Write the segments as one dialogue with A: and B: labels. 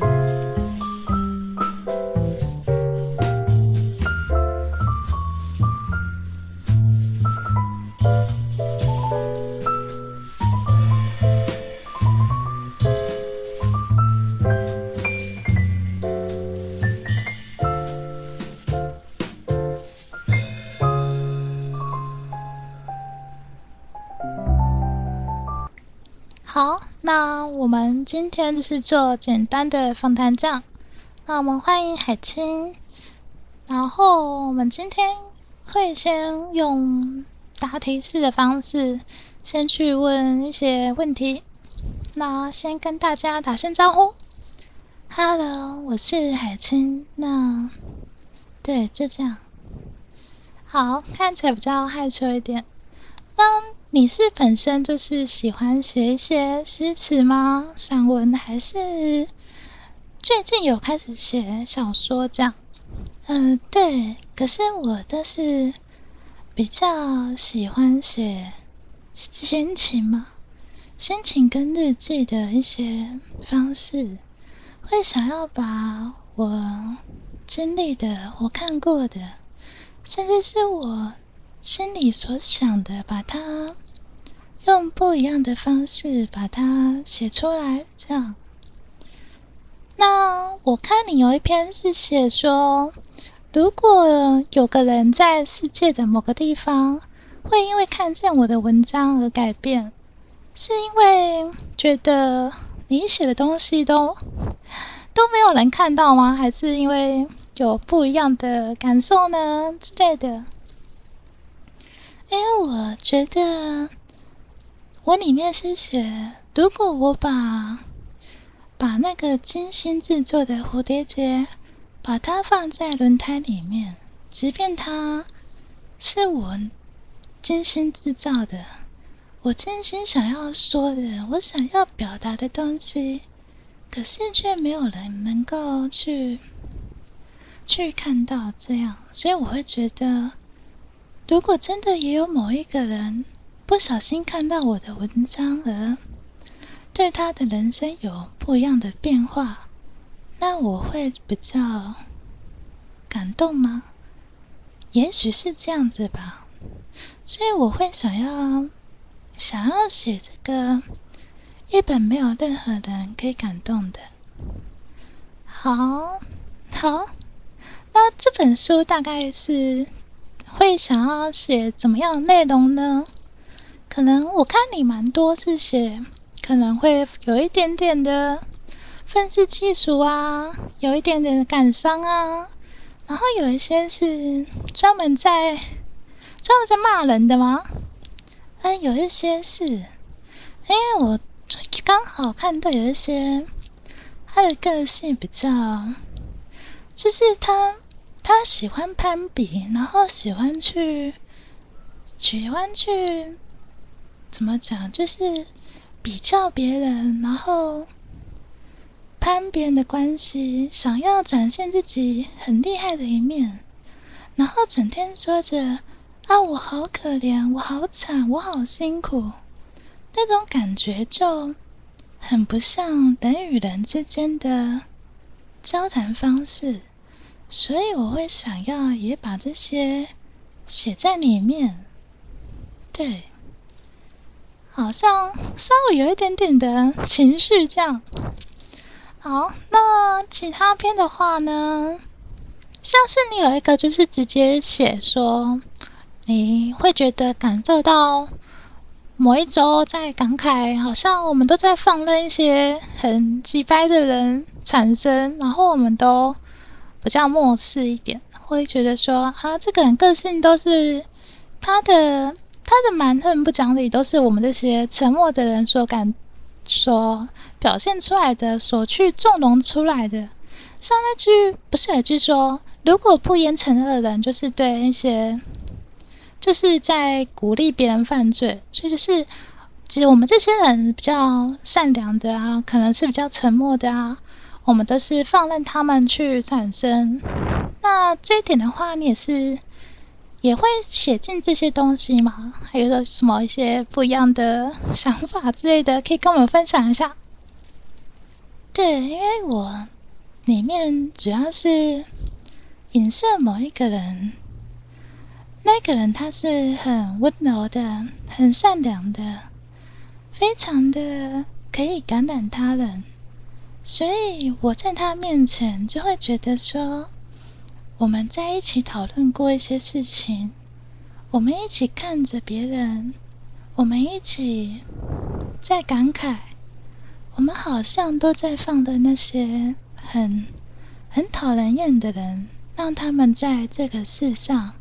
A: 好，今天就是做简单的访谈这样。那我们欢迎海清，然后我们今天会先用答题式的方式，先去问一些问题。那先跟大家打声招呼，Hello，我是海清。那对，就这样。好，看起来比较害羞一点。那。你是本身就是喜欢写一些诗词吗？散文还是最近有开始写小说这样？嗯，对。可是我都是比较喜欢写心情嘛，心情跟日记的一些方式，会想要把我经历的、我看过的，甚至是我心里所想的，把它。用不一样的方式把它写出来，这样。那我看你有一篇是写说，如果有个人在世界的某个地方，会因为看见我的文章而改变，是因为觉得你写的东西都都没有人看到吗？还是因为有不一样的感受呢之类的？因为我觉得。我里面是写，如果我把把那个精心制作的蝴蝶结，把它放在轮胎里面，即便它是我精心制造的，我真心想要说的，我想要表达的东西，可是却没有人能够去去看到这样，所以我会觉得，如果真的也有某一个人。不小心看到我的文章而对他的人生有不一样的变化，那我会比较感动吗？也许是这样子吧。所以我会想要想要写这个一本没有任何人可以感动的。好，好，那这本书大概是会想要写怎么样内容呢？可能我看你蛮多是写，可能会有一点点的愤世嫉俗啊，有一点点的感伤啊，然后有一些是专门在专门在骂人的吗？嗯，有一些是，因为我刚好看到有一些他的个性比较，就是他他喜欢攀比，然后喜欢去喜欢去。怎么讲？就是比较别人，然后攀别人的关系，想要展现自己很厉害的一面，然后整天说着“啊，我好可怜，我好惨，我好辛苦”，那种感觉就很不像人与人之间的交谈方式，所以我会想要也把这些写在里面，对。好像稍微有一点点的情绪，这样。好，那其他篇的话呢？像是你有一个，就是直接写说，你会觉得感受到某一周在感慨，好像我们都在放任一些很鸡掰的人产生，然后我们都比较漠视一点，会觉得说，啊，这个人个性都是他的。他的蛮横不讲理，都是我们这些沉默的人所感、所表现出来的，所去纵容出来的。像那句不是有句说，如果不严惩恶人，就是对那些，就是在鼓励别人犯罪。所以就是，其实我们这些人比较善良的啊，可能是比较沉默的啊，我们都是放任他们去产生。那这一点的话，你也是。也会写进这些东西吗？还有个什么一些不一样的想法之类的，可以跟我们分享一下。对，因为我里面主要是影射某一个人，那个人他是很温柔的、很善良的，非常的可以感染他人，所以我在他面前就会觉得说，我们在一起讨论过一些事情，我们一起看着别人，我们一起在感慨。我们好像都在放的那些很很讨人厌的人，让他们在这个世上。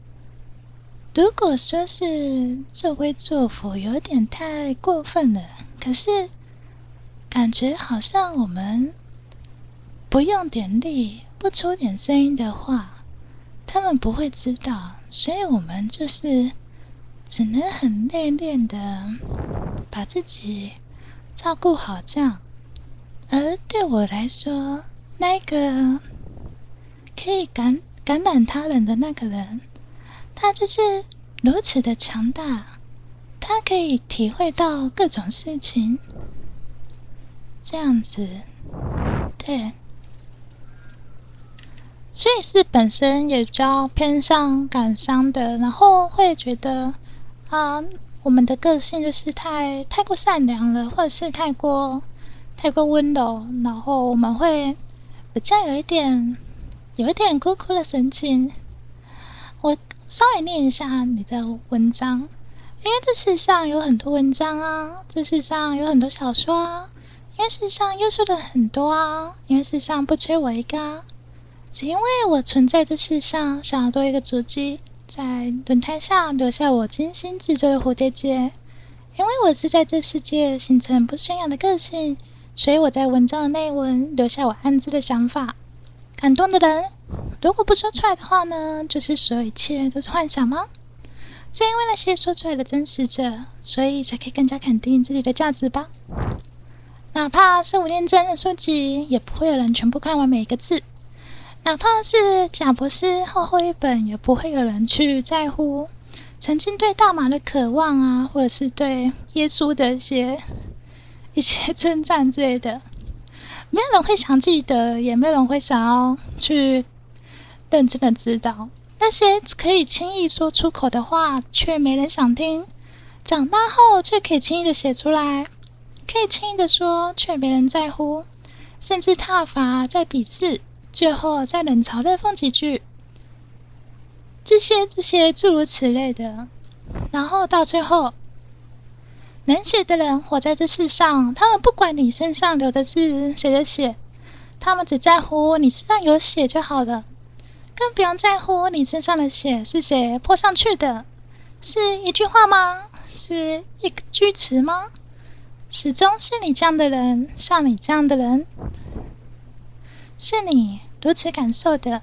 A: 如果说是作威作福，有点太过分了。可是感觉好像我们不用点力，不出点声音的话，他们不会知道。所以我们就是只能很内敛的把自己。照顾好这样，而对我来说，那个可以感感染他人的那个人，他就是如此的强大，他可以体会到各种事情，这样子，对，所以是本身也比较偏向感伤的，然后会觉得啊。我们的个性就是太太过善良了，或者是太过太过温柔，然后我们会比较有一点有一点哭哭的神情。我稍微念一下你的文章，因为这世上有很多文章啊，这世上有很多小说啊，因为世上优秀的很多啊，因为世上不缺我一个啊，只因为我存在这世上，想要多一个足迹。在轮胎上留下我精心制作的蝴蝶结，因为我是在这世界形成不宣扬的个性，所以我在文章的内文留下我暗自的想法。感动的人，如果不说出来的话呢，就是所有一切都是幻想吗？正因为那些说出来的真实者，所以才可以更加肯定自己的价值吧。哪怕是五念真的书籍，也不会有人全部看完每一个字。哪怕是贾博士厚厚一本，也不会有人去在乎曾经对大麻的渴望啊，或者是对耶稣的一些一些称赞之类的。没有人会想记得，也没有人会想要去认真的知道那些可以轻易说出口的话，却没人想听。长大后却可以轻易的写出来，可以轻易的说，却没人在乎，甚至踏伐在鄙视。最后再冷嘲热讽几句，这些这些诸如此类的，然后到最后，冷血的人活在这世上，他们不管你身上流的是谁的血，他们只在乎你身上有血就好了，更不用在乎你身上的血是谁泼上去的，是一句话吗？是一个句词吗？始终是你这样的人，像你这样的人。是你如此感受的，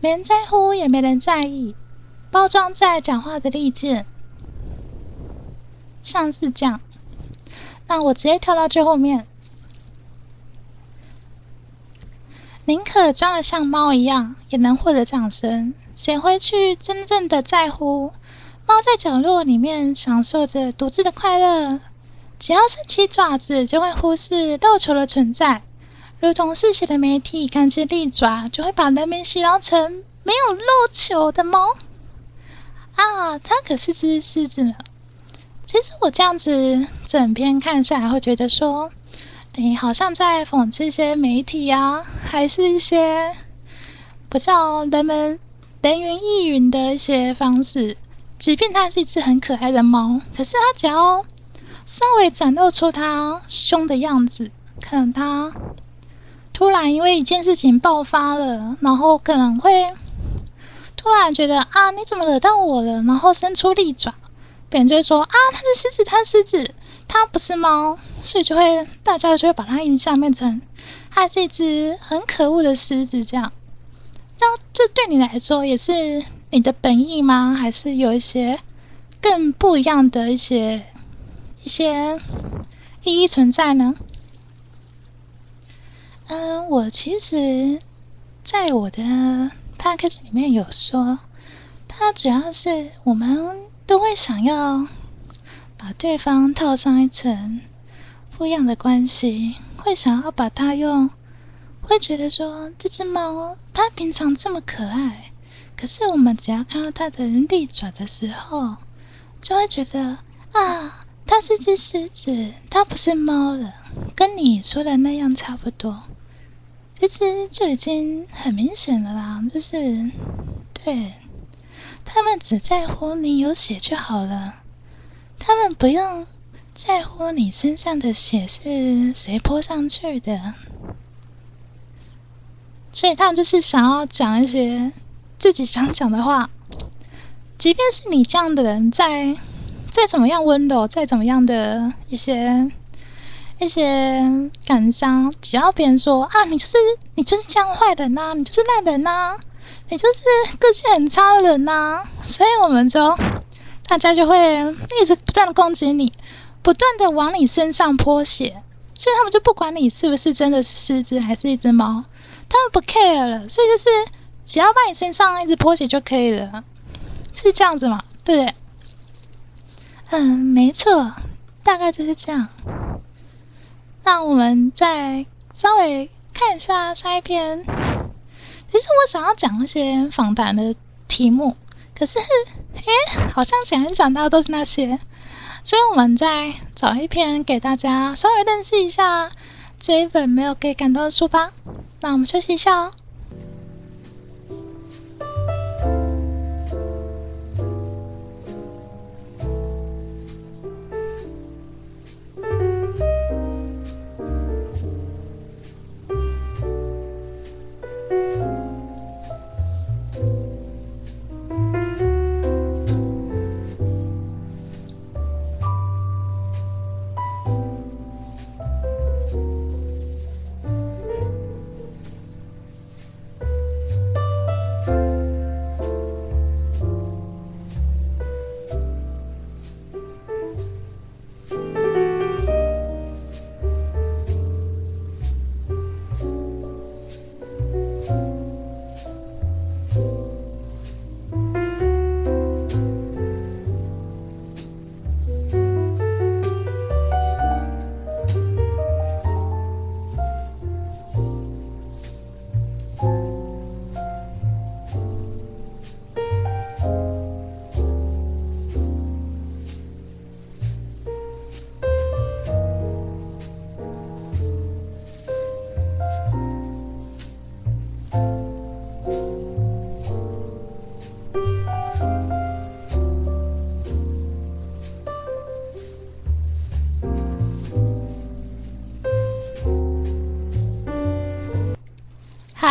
A: 没人在乎，也没人在意。包装在讲话的利剑，像是这样。那我直接跳到最后面。宁可装的像猫一样，也能获得掌声。谁会去真正的在乎？猫在角落里面享受着独自的快乐，只要是起爪子，就会忽视肉球的存在。如同嗜血的媒体，看见利爪就会把人民形容成没有肉球的猫啊！它可是只狮子呢。其实我这样子整篇看下来，会觉得说，你好像在讽刺一些媒体啊，还是一些不像人们人云亦云的一些方式。即便它是一只很可爱的猫，可是它只要稍微展露出它凶的样子，可能它。突然因为一件事情爆发了，然后可能会突然觉得啊，你怎么惹到我了？然后伸出利爪，别人就会说啊，它是狮子，它是狮子，它不是猫，所以就会大家就会把它印象变成它是一只很可恶的狮子。这样，那这对你来说也是你的本意吗？还是有一些更不一样的一些一些意义存在呢？嗯，我其实在我的 packs 里面有说，它主要是我们都会想要把对方套上一层不一样的关系，会想要把它用，会觉得说这只猫它平常这么可爱，可是我们只要看到它的利爪的时候，就会觉得啊，它是只狮子，它不是猫了，跟你说的那样差不多。其实就已经很明显了啦，就是对他们只在乎你有血就好了，他们不用在乎你身上的血是谁泼上去的，所以他们就是想要讲一些自己想讲的话，即便是你这样的人，在再怎么样温柔，再怎么样的一些。一些感伤，只要别人说啊，你就是你就是这样坏人呐，你就是烂人呐，你就是个性很差的人呐，所以我们就大家就会一直不断的攻击你，不断的往你身上泼血，所以他们就不管你是不是真的是狮子还是一只猫，他们不 care 了，所以就是只要把你身上一直泼血就可以了，是这样子嘛？对不对？嗯，没错，大概就是这样。那我们再稍微看一下下一篇。其实我想要讲一些访谈的题目，可是，诶，好像讲一讲到都是那些，所以我们再找一篇给大家稍微认识一下这一本没有给感动的书吧。那我们休息一下哦。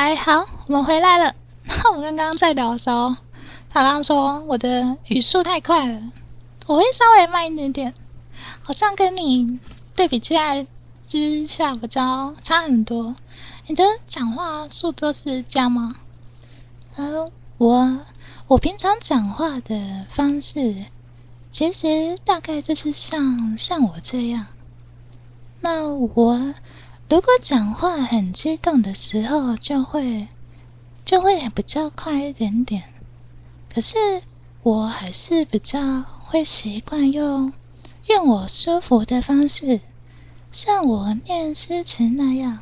A: 嗨，好，我们回来了。那我刚刚在聊的时候，他刚说我的语速太快了，我会稍微慢一点点，好像跟你对比起来之下比较差很多。你的讲话速度是这样吗？呃，我我平常讲话的方式，其实大概就是像像我这样。那我。如果讲话很激动的时候，就会就会比较快一点点。可是我还是比较会习惯用用我舒服的方式，像我念诗词那样。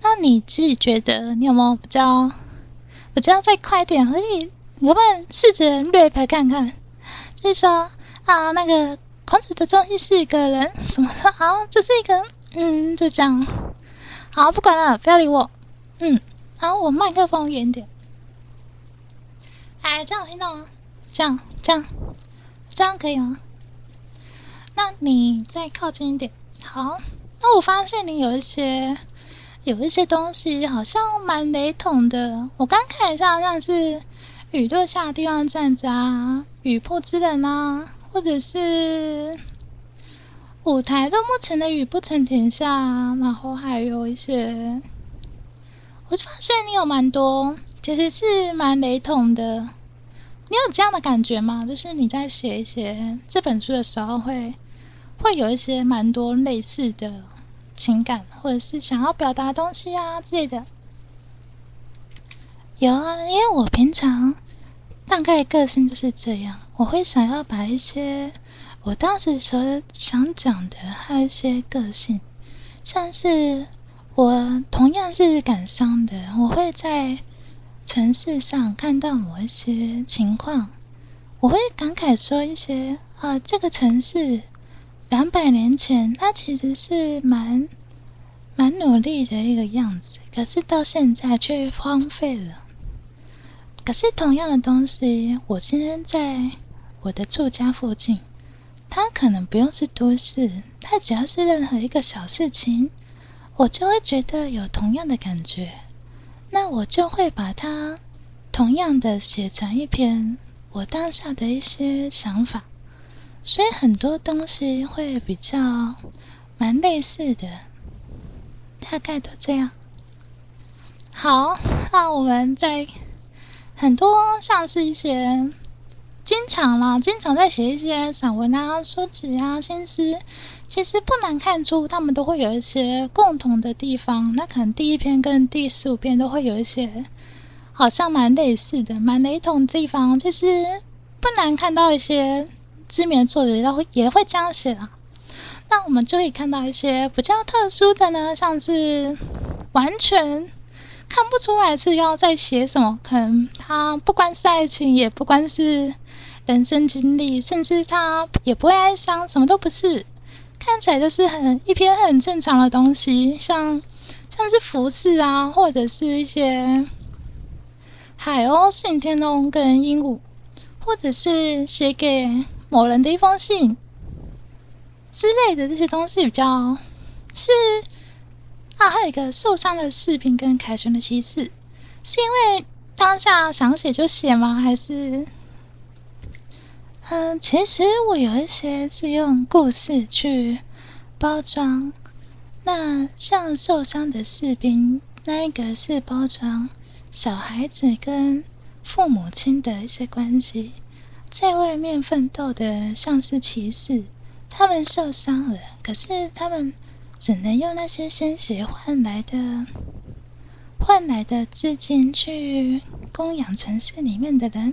A: 那你自己觉得你有没有比较比较再快一点？可以，你可不可以试着略拍看看？就是说啊，那个孔子的中心是一个人什么的？好，这是一个。嗯，就这样。好，不管了，不要理我。嗯，然后我麦克风远点。哎，这样听到吗？这样，这样，这样可以吗？那你再靠近一点。好，那我发现你有一些有一些东西好像蛮雷同的。我刚看一下，像是雨落下的地方站着啊，雨破之人啊，或者是。舞台落幕前的雨不曾停下，然后还有一些，我就发现你有蛮多，其实是蛮雷同的。你有这样的感觉吗？就是你在写一些这本书的时候，会会有一些蛮多类似的情感，或者是想要表达东西啊之类的。有啊，因为我平常大概个性就是这样，我会想要把一些。我当时所想讲的还有一些个性，像是我同样是感伤的，我会在城市上看到某一些情况，我会感慨说一些啊，这个城市两百年前它其实是蛮蛮努力的一个样子，可是到现在却荒废了。可是同样的东西，我今天在我的住家附近。他可能不用是都市，他只要是任何一个小事情，我就会觉得有同样的感觉。那我就会把它同样的写成一篇我当下的一些想法。所以很多东西会比较蛮类似的，大概都这样。好，那我们在很多像是一些。经常啦，经常在写一些散文啊、书籍啊、新诗，其实不难看出，他们都会有一些共同的地方。那可能第一篇跟第十五篇都会有一些好像蛮类似的、蛮雷同的地方。其实不难看到一些知名作者都会也会这样写啦。那我们就可以看到一些比较特殊的呢，像是完全看不出来是要在写什么，可能他不光是爱情，也不光是。人生经历，甚至他也不会哀伤，什么都不是，看起来就是很一篇很正常的东西，像像是服饰啊，或者是一些海鸥、信天翁跟鹦鹉，或者是写给某人的一封信之类的这些东西，比较是啊，还有一个受伤的士兵跟凯旋的骑士，是因为当下想写就写吗？还是？嗯，其实我有一些是用故事去包装。那像受伤的士兵，那一个是包装小孩子跟父母亲的一些关系，在外面奋斗的像是骑士，他们受伤了，可是他们只能用那些鲜血换来的换来的资金去供养城市里面的人。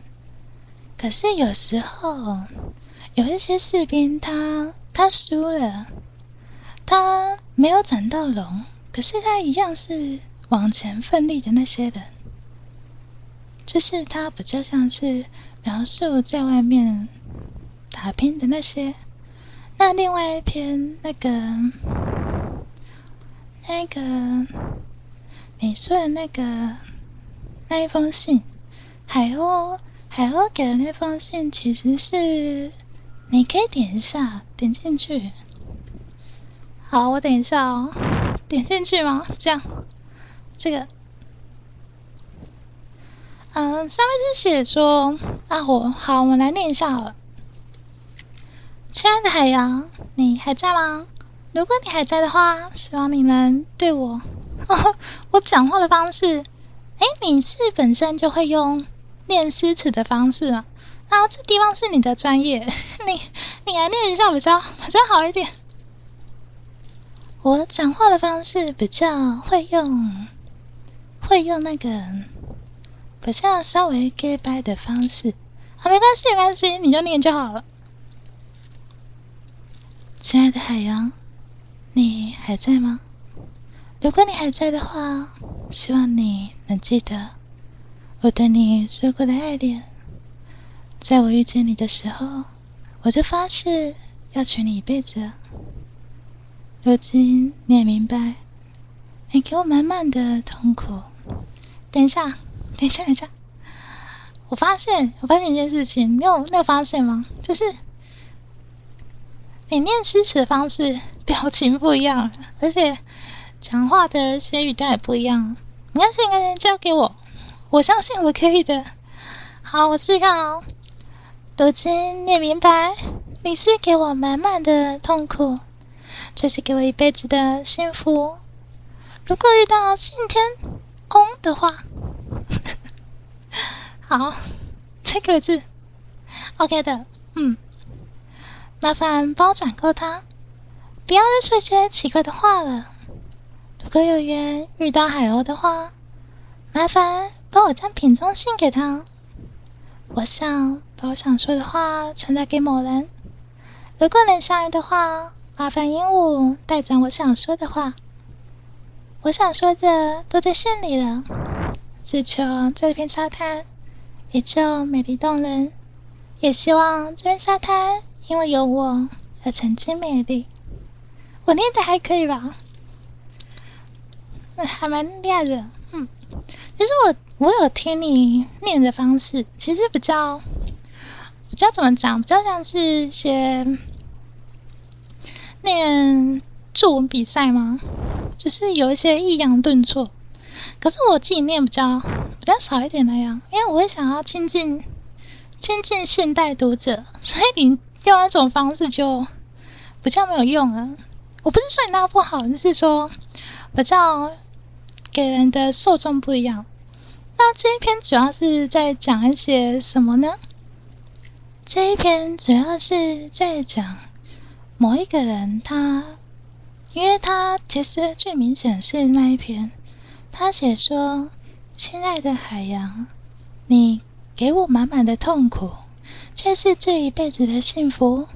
A: 可是有时候，有一些士兵他他输了，他没有斩到龙，可是他一样是往前奋力的那些人，就是他比较像是描述在外面打拼的那些。那另外一篇那个那个你说的那个那一封信，海鸥。海鸥给的那封信其实是，你可以点一下，点进去。好，我等一下哦，点进去吗？这样，这个，嗯，上面是写说啊，我好，我们来念一下好了。亲爱的海洋，你还在吗？如果你还在的话，希望你能对我，我讲话的方式，哎，你是本身就会用。念诗词的方式啊，啊，这地方是你的专业，你你来念一下比较比较好一点。我讲话的方式比较会用，会用那个比较稍微 get by 的方式，啊，没关系没关系，你就念就好了。亲爱的海洋，你还在吗？如果你还在的话，希望你能记得。我对你说过的爱恋，在我遇见你的时候，我就发誓要娶你一辈子。如今你也明白，你给我满满的痛苦。等一下，等一下，等一下，我发现，我发现一件事情，你有你有发现吗？就是你念诗词的方式，表情不一样，而且讲话的一些语带也不一样。你看，现在交给我。我相信我可以的。好，我试看哦。如今你也明白，你是给我满满的痛苦，却是给我一辈子的幸福。如果遇到信天翁的话，好，这个字，OK 的。嗯，麻烦帮我转告他，不要再说一些奇怪的话了。如果有缘遇到海鸥的话，麻烦。帮我将品中信给他。我想把我想说的话传达给某人。如果能相遇的话，麻烦鹦鹉带转我想说的话。我想说的都在信里了，只求这片沙滩依旧美丽动人，也希望这片沙滩因为有我而曾经美丽。我念的还可以吧？还蛮厉害的。嗯，其实我我有听你念的方式，其实比较比较怎么讲？比较像是一些念作文比赛吗？就是有一些抑扬顿挫，可是我自己念比较比较少一点那样，因为我会想要亲近亲近现代读者，所以你用那种方式就比较没有用啊。我不是说你那不好，就是说比较给人的受众不一样。那这一篇主要是在讲一些什么呢？这一篇主要是在讲某一个人他。因为他其实最明显是那一篇，他写说：“亲爱的海洋，你给我满满的痛苦，却是这一辈子的幸福。”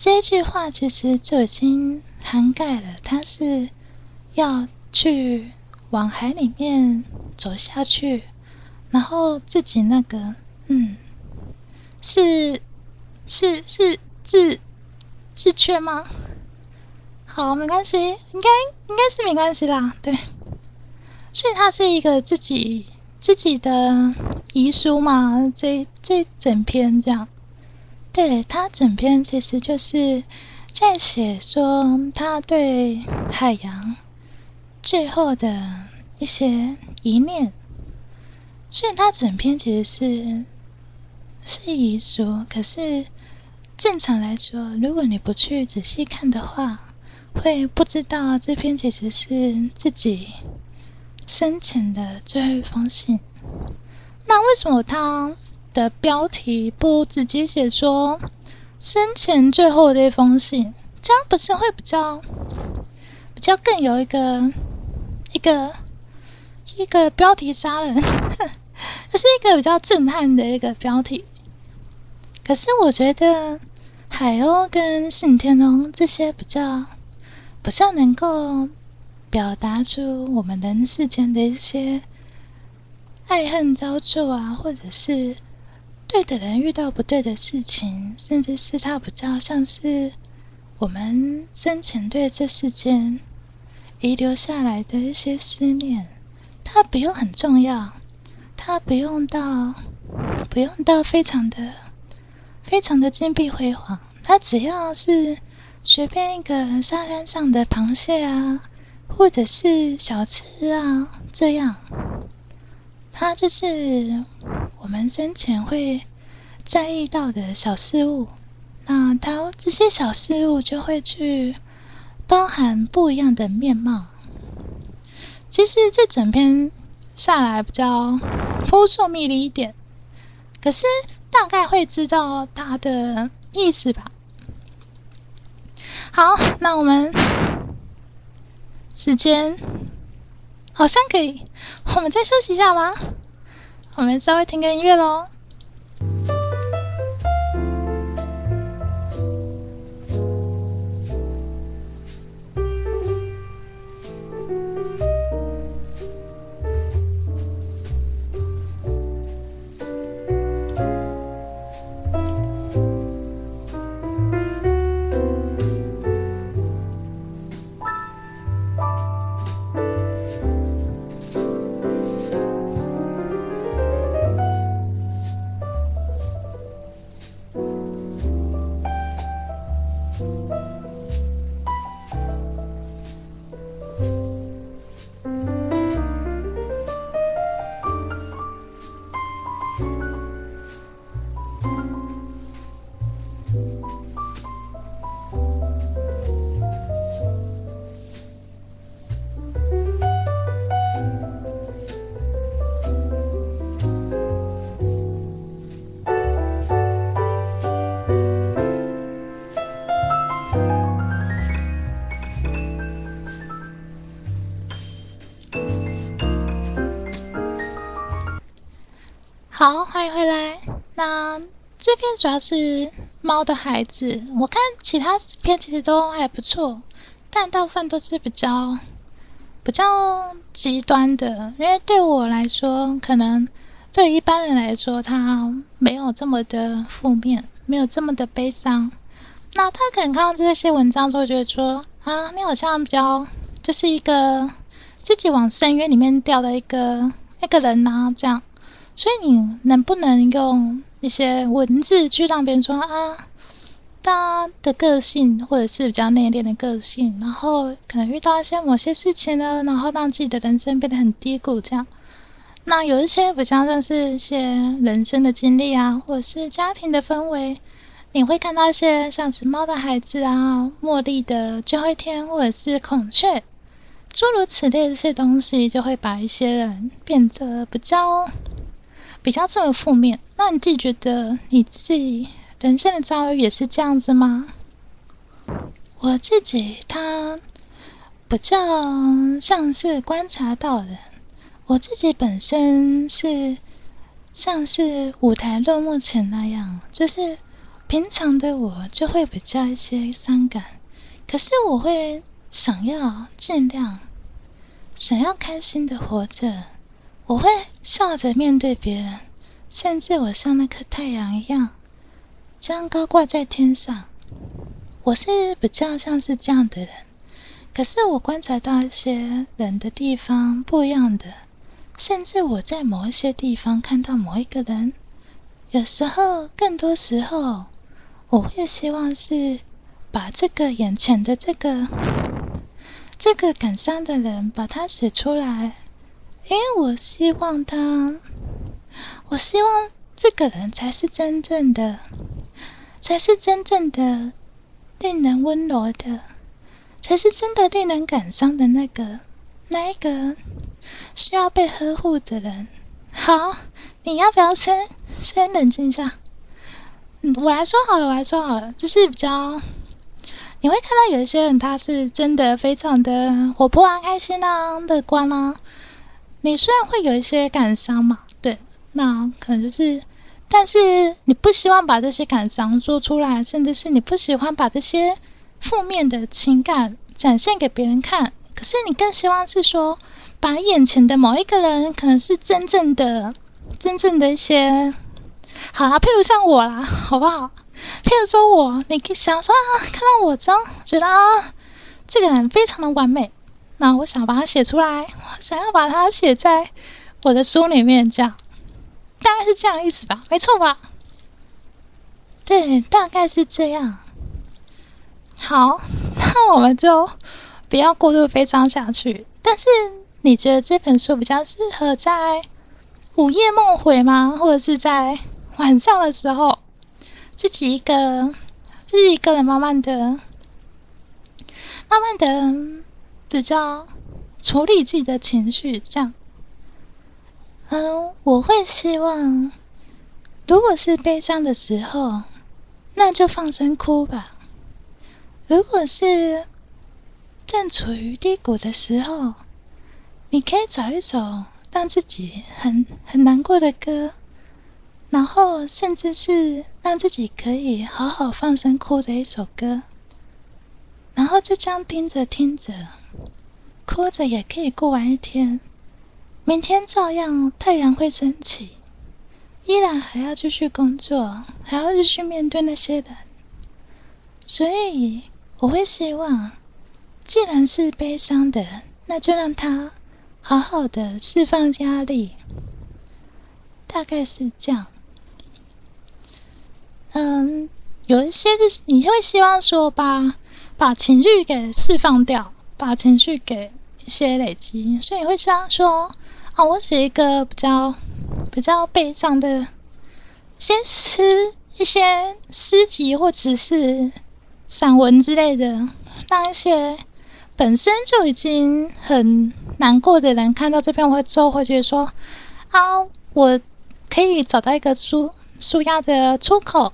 A: 这句话其实就已经涵盖了，他是要去往海里面走下去，然后自己那个，嗯，是是是自自缺吗？好，没关系，应该应该是没关系啦。对，所以他是一个自己自己的遗书嘛，这这整篇这样。对他整篇其实就是在写说他对海洋最后的一些一念，所以他整篇其实是是遗书。可是正常来说，如果你不去仔细看的话，会不知道这篇其实是自己生前的最后一封信。那为什么他的标题不直接写说生前最后的一封信？这样不是会比较比较更有一个一个一个标题杀人，这是一个比较震撼的一个标题。可是我觉得海鸥跟信天龙这些比较。比较能够表达出我们人世间的一些爱恨交错啊，或者是对的人遇到不对的事情，甚至是他比较像是我们生前对这世间遗留下来的一些思念。它不用很重要，它不用到不用到非常的非常的金碧辉煌，它只要是。随便一个沙滩上的螃蟹啊，或者是小吃啊，这样，它就是我们生前会在意到的小事物。那它这些小事物就会去包含不一样的面貌。其实这整篇下来比较扑朔迷离一点，可是大概会知道它的意思吧。好，那我们时间好像可以，我们再休息一下吗？我们稍微听个音乐喽。迎回来。那这篇主要是猫的孩子，我看其他片其实都还不错，但大部分都是比较比较极端的。因为对我来说，可能对一般人来说，他没有这么的负面，没有这么的悲伤。那他可能看到这些文章之后，觉得说啊，你好像比较就是一个自己往深渊里面掉的一个一个人呐，这样。所以你能不能用一些文字去让别人说啊，他的个性或者是比较内敛的个性，然后可能遇到一些某些事情呢，然后让自己的人生变得很低谷这样。那有一些比较像是一些人生的经历啊，或者是家庭的氛围。你会看到一些像是猫的孩子啊、茉莉的最后一天，或者是孔雀，诸如此类这些东西，就会把一些人变得比较比较这么负面。那你自己觉得你自己人生的遭遇也是这样子吗？我自己他比较像是观察到的，我自己本身是像是舞台落幕前那样，就是。平常的我就会比较一些伤感，可是我会想要尽量想要开心的活着，我会笑着面对别人，甚至我像那颗太阳一样，这样高挂在天上。我是比较像是这样的人，可是我观察到一些人的地方不一样的，甚至我在某一些地方看到某一个人，有时候更多时候。我会希望是把这个眼前的这个这个感伤的人把他写出来，因为我希望他，我希望这个人才是真正的，才是真正的令人温柔的，才是真的令人感伤的那个那一个需要被呵护的人。好，你要不要先先冷静一下？我来说好了，我来说好了，就是比较，你会看到有一些人，他是真的非常的活泼啊、开心啊、乐观啊。你虽然会有一些感伤嘛，对，那可能就是，但是你不希望把这些感伤说出来，甚至是你不喜欢把这些负面的情感展现给别人看。可是你更希望是说，把眼前的某一个人，可能是真正的、真正的一些。好啦，譬如像我啦，好不好？譬如说我，你可以想说啊，看到我这样，觉得啊，这个人非常的完美，那我想把它写出来，我想要把它写在我的书里面，这样大概是这样意思吧？没错吧？对，大概是这样。好，那我们就不要过度悲伤下去。但是你觉得这本书比较适合在午夜梦回吗？或者是在？晚上的时候，自己一个，自己一个人，慢慢的、慢慢的比较处理自己的情绪，这样。嗯，我会希望，如果是悲伤的时候，那就放声哭吧；如果是正处于低谷的时候，你可以找一首让自己很很难过的歌。然后，甚至是让自己可以好好放声哭的一首歌，然后就这样听着听着，哭着也可以过完一天。明天照样太阳会升起，依然还要继续工作，还要继续面对那些人。所以，我会希望，既然是悲伤的，那就让他好好的释放压力。大概是这样。嗯，有一些就是你会希望说把把情绪给释放掉，把情绪给一些累积，所以会希望说啊，我写一个比较比较悲伤的，先诗一些诗集或者是散文之类的，让一些本身就已经很难过的人看到这篇文之后，会觉得说啊，我可以找到一个舒舒压的出口。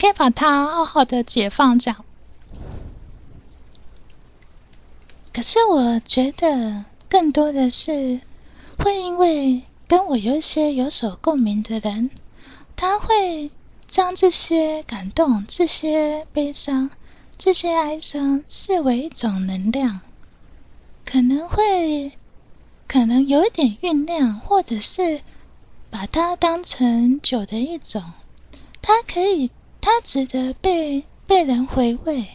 A: 可以把它好好的解放，这样。可是我觉得更多的是会因为跟我有一些有所共鸣的人，他会将这些感动、这些悲伤、这些哀伤视为一种能量，可能会，可能有一点酝酿，或者是把它当成酒的一种，它可以，它值得被被人回味，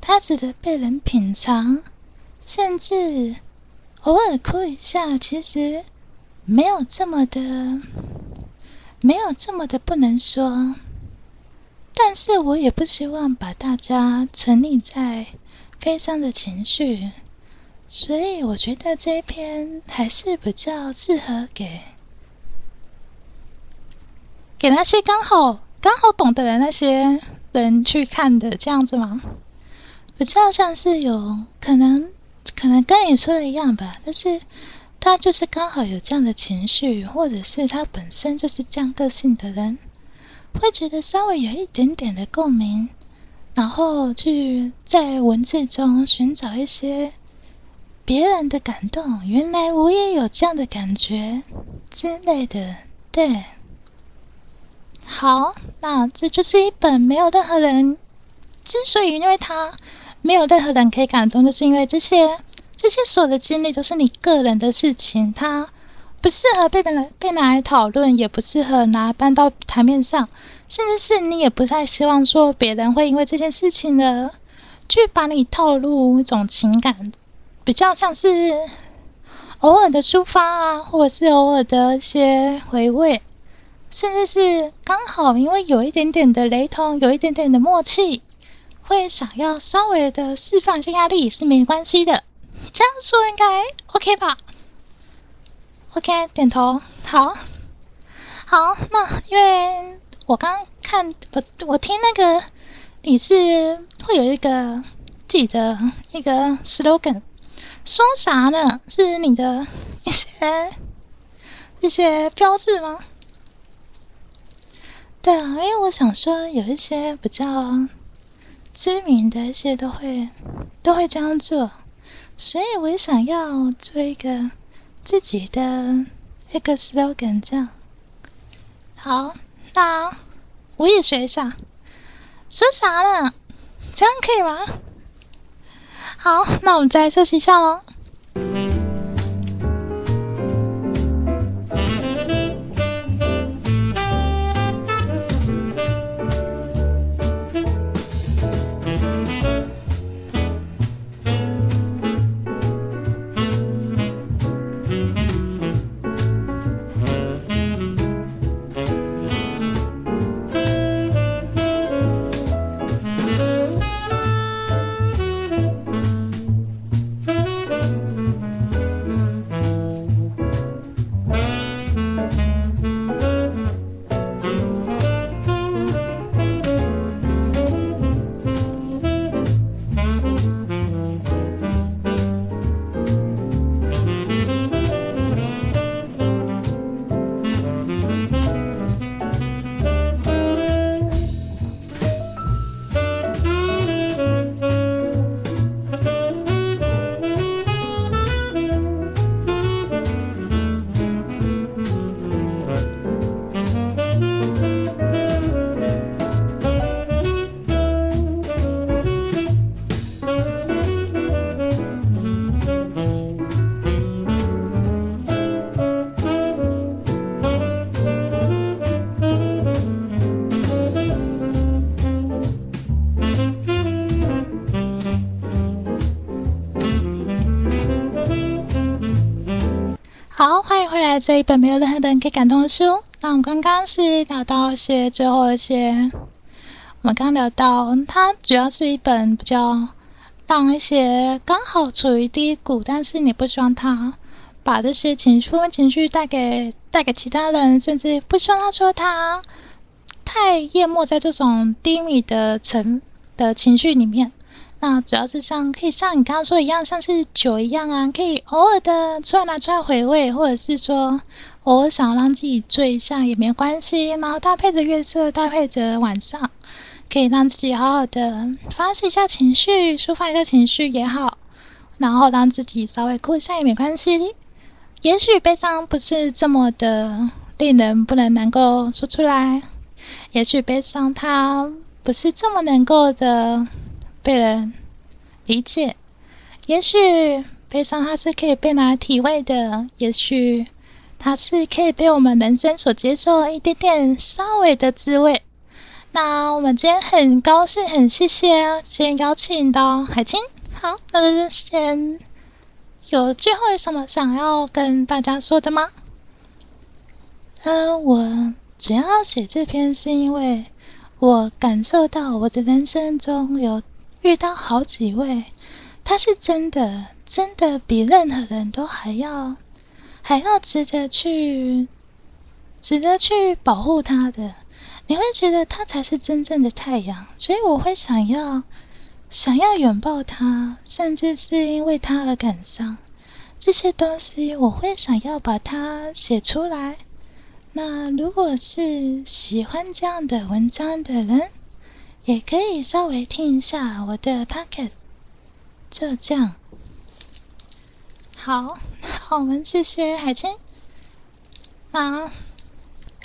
A: 它值得被人品尝，甚至偶尔哭一下，其实没有这么的，没有这么的不能说。但是我也不希望把大家沉溺在悲伤的情绪，所以我觉得这一篇还是比较适合给给那些刚好刚好懂得的那些人去看的，这样子吗？比较像是有可能，可能跟你说的一样吧，就是他就是刚好有这样的情绪，或者是他本身就是这样个性的人。会觉得稍微有一点点的共鸣，然后去在文字中寻找一些别人的感动。原来我也有这样的感觉之类的。对，好，那这就是一本没有任何人之所以因为他没有任何人可以感动，就是因为这些这些所有的经历都是你个人的事情，它。不适合被别人被拿来讨论，也不适合拿来搬到台面上，甚至是你也不太希望说别人会因为这件事情呢，去把你套入一种情感，比较像是偶尔的抒发啊，或者是偶尔的一些回味，甚至是刚好因为有一点点的雷同，有一点点的默契，会想要稍微的释放一下压力也是没关系的。这样说应该 OK 吧？OK，点头。好，好。那因为我刚看，我我听那个你是会有一个自己的一个 slogan，说啥呢？是你的一些一些标志吗？对啊，因为我想说有一些比较知名的一些都会都会这样做，所以我想要做一个。自己的一个 slogan 这样，好，那我也学一下，说啥呢？这样可以吗？好，那我们再休息一下喽。这一本没有任何人可以感动的书。那我们刚刚是聊到一些最后一些，我们刚聊到它主要是一本比较让一些刚好处于低谷，但是你不希望他把这些情绪、负面情绪带给带给其他人，甚至不希望他说他太淹没在这种低迷的层的情绪里面。那主要是像可以像你刚刚说一样，像是酒一样啊，可以偶尔的出来拿出来回味，或者是说偶尔想让自己醉一下也没关系。然后搭配着月色，搭配着晚上，可以让自己好好的发泄一下情绪，抒发一下情绪也好。然后让自己稍微哭一下也没关系。也许悲伤不是这么的令人不能能够说出来，也许悲伤它不是这么能够的被人理解，也许悲伤它是可以被拿来体味的，也许它是可以被我们人生所接受一点点稍微的滋味。那我们今天很高兴，很谢谢今天邀请到海清。好，那就先有最后有什么想要跟大家说的吗？嗯，我主要写这篇是因为我感受到我的人生中有遇到好几位，他是真的，真的比任何人都还要还要值得去值得去保护他的。你会觉得他才是真正的太阳，所以我会想要想要拥抱他，甚至是因为他而感伤。这些东西我会想要把它写出来。那如果是喜欢这样的文章的人，也可以稍微听一下我的 pocket。就这样，好，那，我们谢谢海清。那。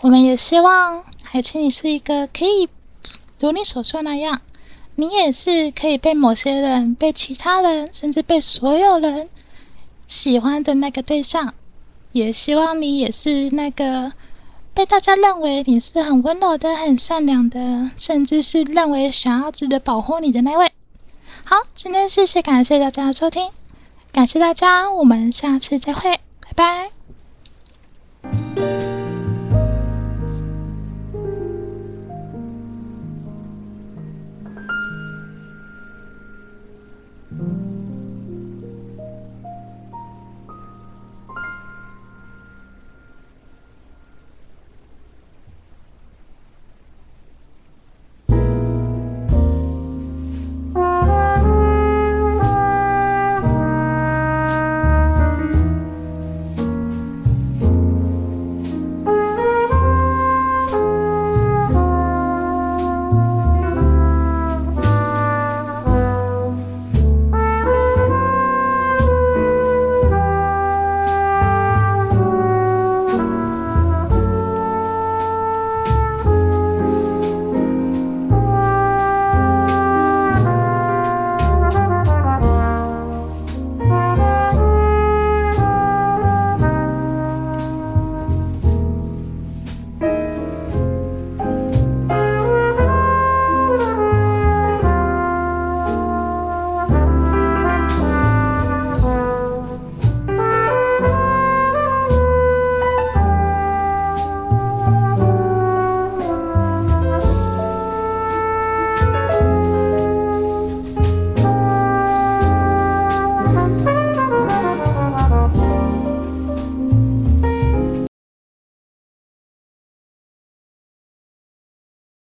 A: 我们也希望海清，你是一个可以如你所说那样，你也是可以被某些人、被其他人，甚至被所有人喜欢的那个对象。也希望你也是那个被大家认为你是很温柔的、很善良的，甚至是认为想要值得保护你的那位。好，今天谢谢感谢大家的收听，感谢大家，我们下次再会，拜拜。